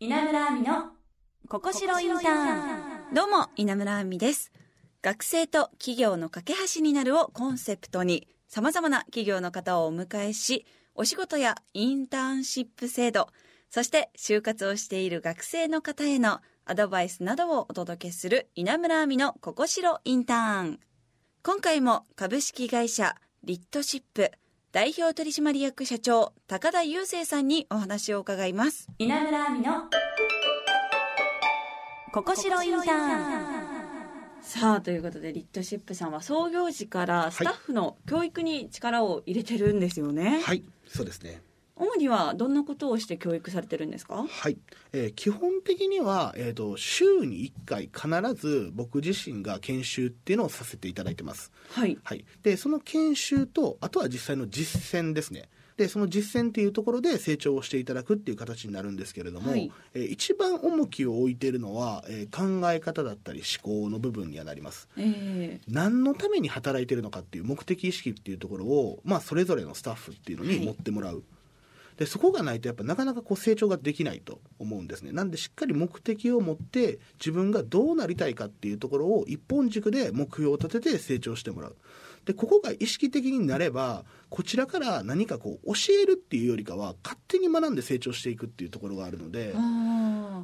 稲村亜美のここしろインターンどうも、稲村亜美です。学生と企業の架け橋になるをコンセプトに、様々な企業の方をお迎えし、お仕事やインターンシップ制度、そして就活をしている学生の方へのアドバイスなどをお届けする稲村亜美のここしろインターン。今回も株式会社リットシップ代表取締役社長高田雄生さんにお話を伺います。稲村亜美のここしろインターンさあということでリットシップさんは創業時からスタッフの教育に力を入れてるんですよね、はい、そうですね。主にはどんなことをして教育されてるんですか？はい、えー基本的には、えー、と週に1回必ず僕自身が研修っていうのをさせていただいてます。はい。はい、でその研修とあとは実際の実践ですね。でその実践っていうところで成長をしていただくっていう形になるんですけれども、はい。えー一番重きを置いているのは、えー考え方だったり思考の部分にはなります。え何のために働いてるのかっていう目的意識っていうところを、まあ、それぞれのスタッフっていうのはい。に持ってもらう、でそこがないとやっぱなかなかこう成長ができないと思うんですね。なんでしっかり目的を持って自分がどうなりたいかっていうところを一本軸で目標を立てて成長してもらう。でここが意識的になればこちらから何かこう教えるっていうよりかは勝手に学んで成長していくっていうところがあるので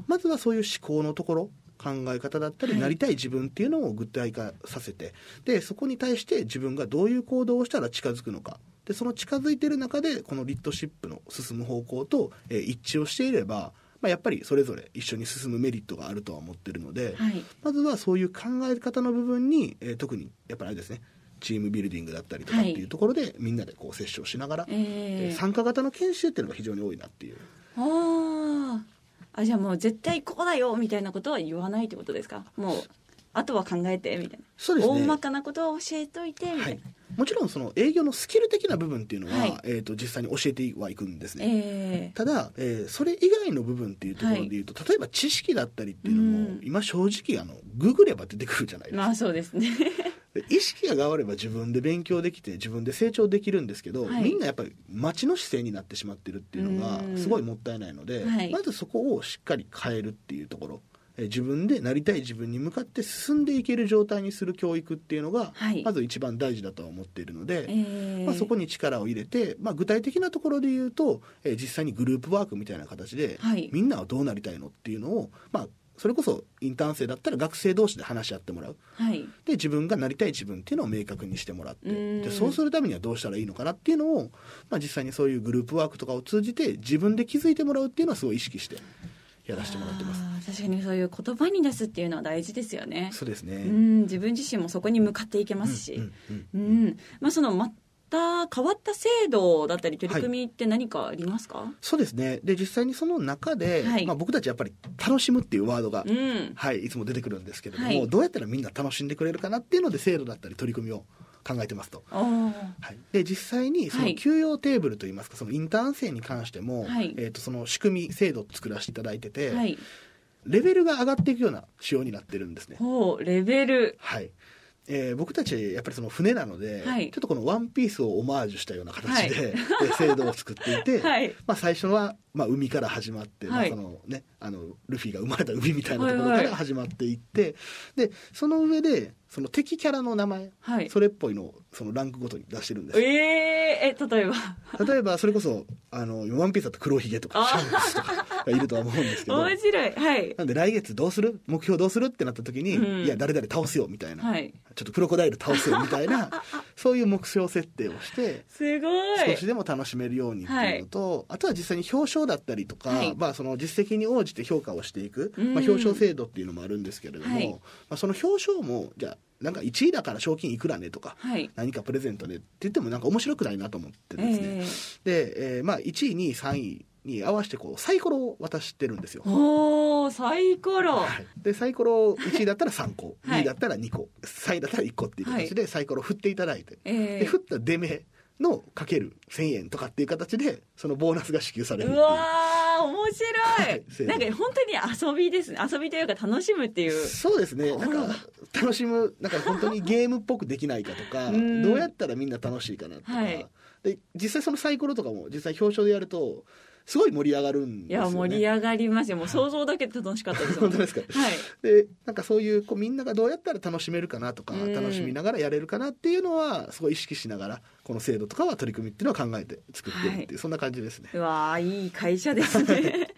まずはそういう思考のところ考え方だったり、はい。なりたい自分っていうのを具体化させてでそこに対して自分がどういう行動をしたら近づくのかでその近づいている中でこのリッドシップの進む方向と、えー一致をしていれば、まあ、やっぱりそれぞれ一緒に進むメリットがあるとは思ってるので、ーはい。まずはそういう考え方の部分に、えー特にやっぱりあれですねチームビルディングだったりとかっていうところで、みんなでこう接触しながら、ええーー参加型の研修っていうのが非常に多いなっていう。あー。あじゃあもう絶対こうだよみたいなことは言わないってことですか？もうあとは考えてみたいな。そうですね。大まかなことは教えといてみたはい。いな、、もちろんその営業のスキル的な部分っていうのは、はい。えー、と実際に教えてはいくんですね、えただ、えーそれ以外の部分っていうところで言うと、例えば知識だったりっていうのも、うん。今正直あのググれば出てくるじゃないですか、ーまあそうですね。で意識が変われば自分で勉強できて自分で成長できるんですけど、はい。みんなやっぱり待ちの姿勢になってしまってるっていうのがうん。すごいもったいないので、はい。まずそこをしっかり変えるっていうところ。えー自分でなりたい自分に向かって進んでいける状態にする教育っていうのが、はい。まず一番大事だとは思っているので、えー。まあ、そこに力を入れて、まあ、具体的なところで言うと、えー実際にグループワークみたいな形で、はい。みんなはどうなりたいのっていうのを、まあ、それこそインターン生だったら学生同士で話し合ってもらう。はい。で自分がなりたい自分っていうのを明確にしてもらってうん。でそうするためにはどうしたらいいのかなっていうのを、まあ、実際にそういうグループワークとかを通じて自分で気づいてもらうっていうのはすごい意識してやらせてもらってます。確かにそういう言葉に出すっていうのは大事ですよね。そうですね、うん自分自身もそこに向かっていけますし、うん。まあ、そのまた変わった制度だったり取り組みって何かありますか、そうですね。で実際にその中で、はい。まあ、僕たちやっぱり楽しむっていうワードが、うん。はい、いつも出てくるんですけれども、はい。どうやったらみんな楽しんでくれるかなっていうので制度だったり取り組みを考えてますと。はい、で実際にそはい。の給与テーブルといいますか、そのインターン生に関しても、はい。えー、とその仕組み制度を作らせていただいてて、はい。レベルが上がっていくような仕様になってるんですね。レベル。はいえー僕たちやっぱりその船なので、はい。ちょっとこのワンピースをオマージュしたような形で、で制度を作っていて、はい。まあ、最初は、まあ、海から始まって、はい。まあそのね、あのルフィが生まれた海みたいなところかはいはいら始まっていって、でその上でその敵キャラの名前、はい。それっぽいのをそのランクごとに出してるんですえー、え例えば。例えばそれこそあのワンピースだと黒ひげとかあシャンクスとかがいるとは思うんですけど。面白い。はい。なんで来月どうする？目標どうする？ってなった時に、うん。いや誰々倒すよみたいな、はい。ちょっとクロコダイル倒すよみたいな。そういう目標設定をしてすごい。少しでも楽しめるようにっていうのと、あとは実際に表彰だったりとか、はい。まあ、その実績に応じて評価をしていく、うん。まあ、表彰制度っていうのもあるんですけれども、はい。まあ、その表彰もじゃあなんか1位だから賞金いくらねとか、はい。何かプレゼントでって言ってもなんか面白くないなと思ってですね、えで、えーまあ、1位2位3位に合わせてこうサイコロを渡してるんですよ。ー、。おーサイコロ。はい、でサイコロ1位だったら3個、はい。2位だったら2個3位だったら1個っていう形でサイコロ振っていただいて、えで振った出目のかける1000円とかっていう形でそのボーナスが支給されるう。うわー面は白いい。なんか本当に遊びですね遊びというか楽しむっていう。そうですね。なんか楽しむなんか本当にゲームっぽくできないかとか うん。どうやったらみんな楽しいかなとか、はい。で実際そのサイコロとかも実際表彰でやるとすごい盛り上がるんいですよ、ね、や盛り上がりますよ。もう想像だけで楽しかったです。本当ですか？はい。でなんかそういうこうみんながどうやったら楽しめるかなとかうん。楽しみながらやれるかなっていうのはすごい意識しながらこの制度とかは取り組みっていうのを考えて作ってるっていう、はい。そんな感じですね。うわーいい会社ですね。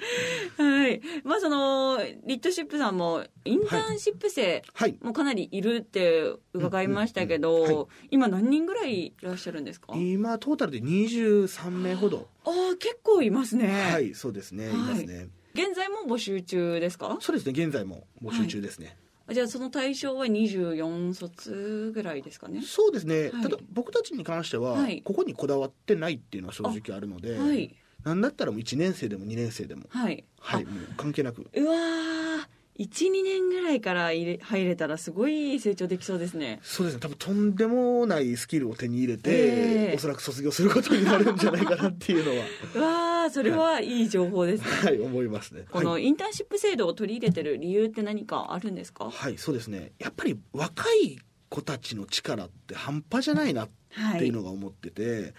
はい。まあそのリッドシップさんもインターンシップ生はい。もかなりいるって伺いましたけど今何人ぐらいいらっしゃるんですか？今トータルで23名ほどああ結構いますね、はいそうですね、はい。いますね。現在も募集中ですか？そうですね現在も募集中ですね、じゃあその対象は24卒ぐらいですかね？そうですね、はい。ただ僕たちに関しては、はい。ここにこだわってないっていうのは正直あるので、はい。なんだったらもう1年生でも2年生でも。はい。はいもう関係なく。うわー12年ぐらいから入れ入れたらすごい成長できそうですね。そうですね。多分とんでもないスキルを手に入れて、ええ。おそらく卒業することになるんじゃないかなっていうのは。うわーそれはいい情報ですね、はい。思いますね。このはい、インターンシップ制度を取り入れてる理由って何かあるんですか？はい、そうですね。やっぱり若い子たちの力って半端じゃないなっはいていうのが思ってて、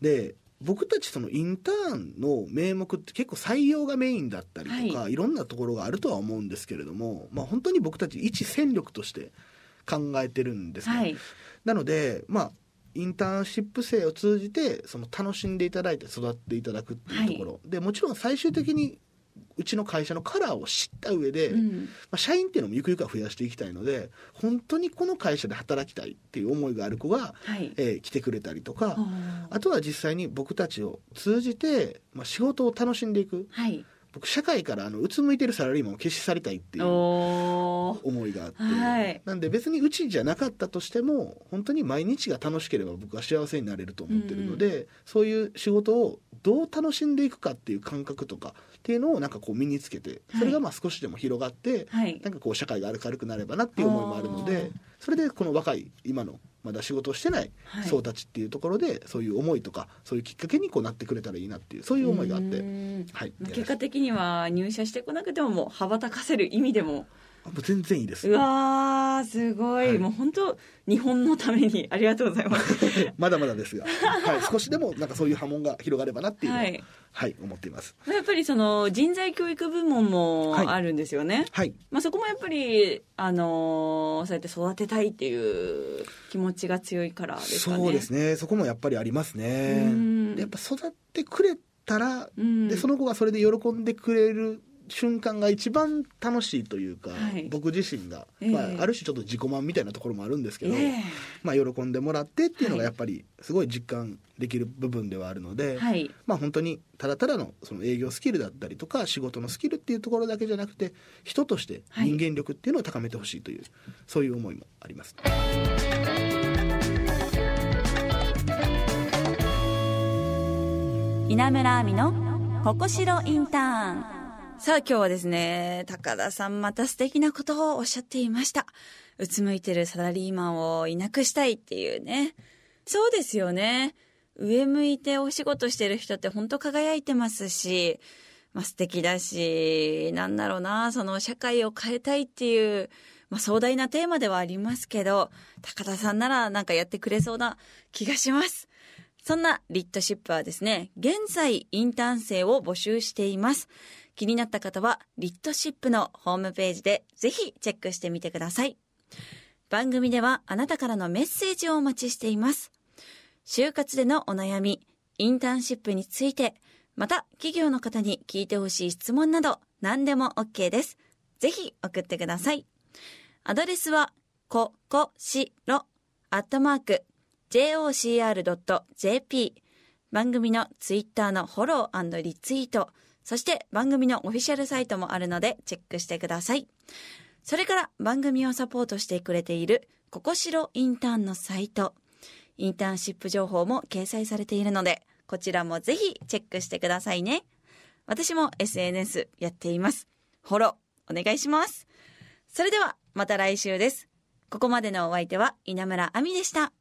で僕たちそのインターンの名目って結構採用がメインだったりとか、、はい。ろんなところがあるとは思うんですけれども、まあ、本当に僕たち一戦力として考えてるんですね、はい。なのでまあインターンシップ生を通じてその楽しんでいただいて育っていただくっていうところ、でもちろん最終的にうちの会社のカラーを知った上で、まうん。あ、社員っていうのもゆくゆくは増やしていきたいので本当にこの会社で働きたいっていう思いがある子が、はい。えー来てくれたりとか、あとは実際に僕たちを通じて、まあ、仕事を楽しんでいく。はい。僕社会からあのうつむいてるサラリーマンを消し去りたいっていう思いがあって、はい。なんで別にうちじゃなかったとしても本当に毎日が楽しければ僕は幸せになれると思ってるので、そういう仕事をどう楽しんでいくかっていう感覚とかっていうのをなんかこう身につけてそれがまあ少しでも広がって、はい。なんかこう社会が明るくなればなっていう思いもあるのでそれでこの若い今のまだ仕事をしてないはい。層たちっていうところでそういう思いとかそういうきっかけにこうなってくれたらいいなっていうそういう思いがあって。う。ん。はい、まあ結果的には入社してこなくてももう羽ばたかせる意味でも全然いいです。うわーすごい、はい。もう本当日本のために ありがとうございます。まだまだですが、はい、少しでもなんかそういう波紋が広がればなっていうのは、ははいい、思っています。やっぱりその人材教育部門もはい。あるんですよね、はい、まあ、そこもやっぱり、あのーそうやって育てたいっていう気持ちが強いからですかね。そうですね。そこもやっぱりありますね。やっぱ育ってくれたら、うん。でその子がそれで喜んでくれる瞬間が一番楽しいというか、はい。僕自身が、ええ。まあ、ある種ちょっと自己満みたいなところもあるんですけど、ええ。まあ、喜んでもらってっていうのがはいやっぱりすごい実感できる部分ではあるので、はい。まあ本当にただただのその営業スキルだったりとか仕事のスキルっていうところだけじゃなくて人としてはい。人間力っていうのを高めてほしいという、そういう思いもあります。稲村亜美のここしろインターンさあ今日はですね、高田さんまた素敵なことをおっしゃっていました。うつむいてるサラリーマンをいなくしたいっていうね。そうですよね。上向いてお仕事してる人って本当輝いてますし、まあ素敵だし、なんだろうな、その社会を変えたいっていう、まあ壮大なテーマではありますけど、高田さんならなんかやってくれそうな気がします。そんなリッドシップはですね、現在インターン生を募集しています。気になった方は、リッドシップのホームページでぜひチェックしてみてください。番組ではあなたからのメッセージをお待ちしています。就活でのお悩み、インターンシップについて、また企業の方に聞いてほしい質問など何でも OK です。ぜひ送ってください。アドレスは、ここしろ、アットマーク、jocr.jp 番組のツイッターのフォローリツイート、そして番組のオフィシャルサイトもあるのでチェックしてください。それから番組をサポートしてくれているココシロインターンのサイト、インターンシップ情報も掲載されているので、こちらもぜひチェックしてくださいね。私も SNS やっています。フォローお願いします。それではまた来週です。ここまでのお相手は稲村亜美でした。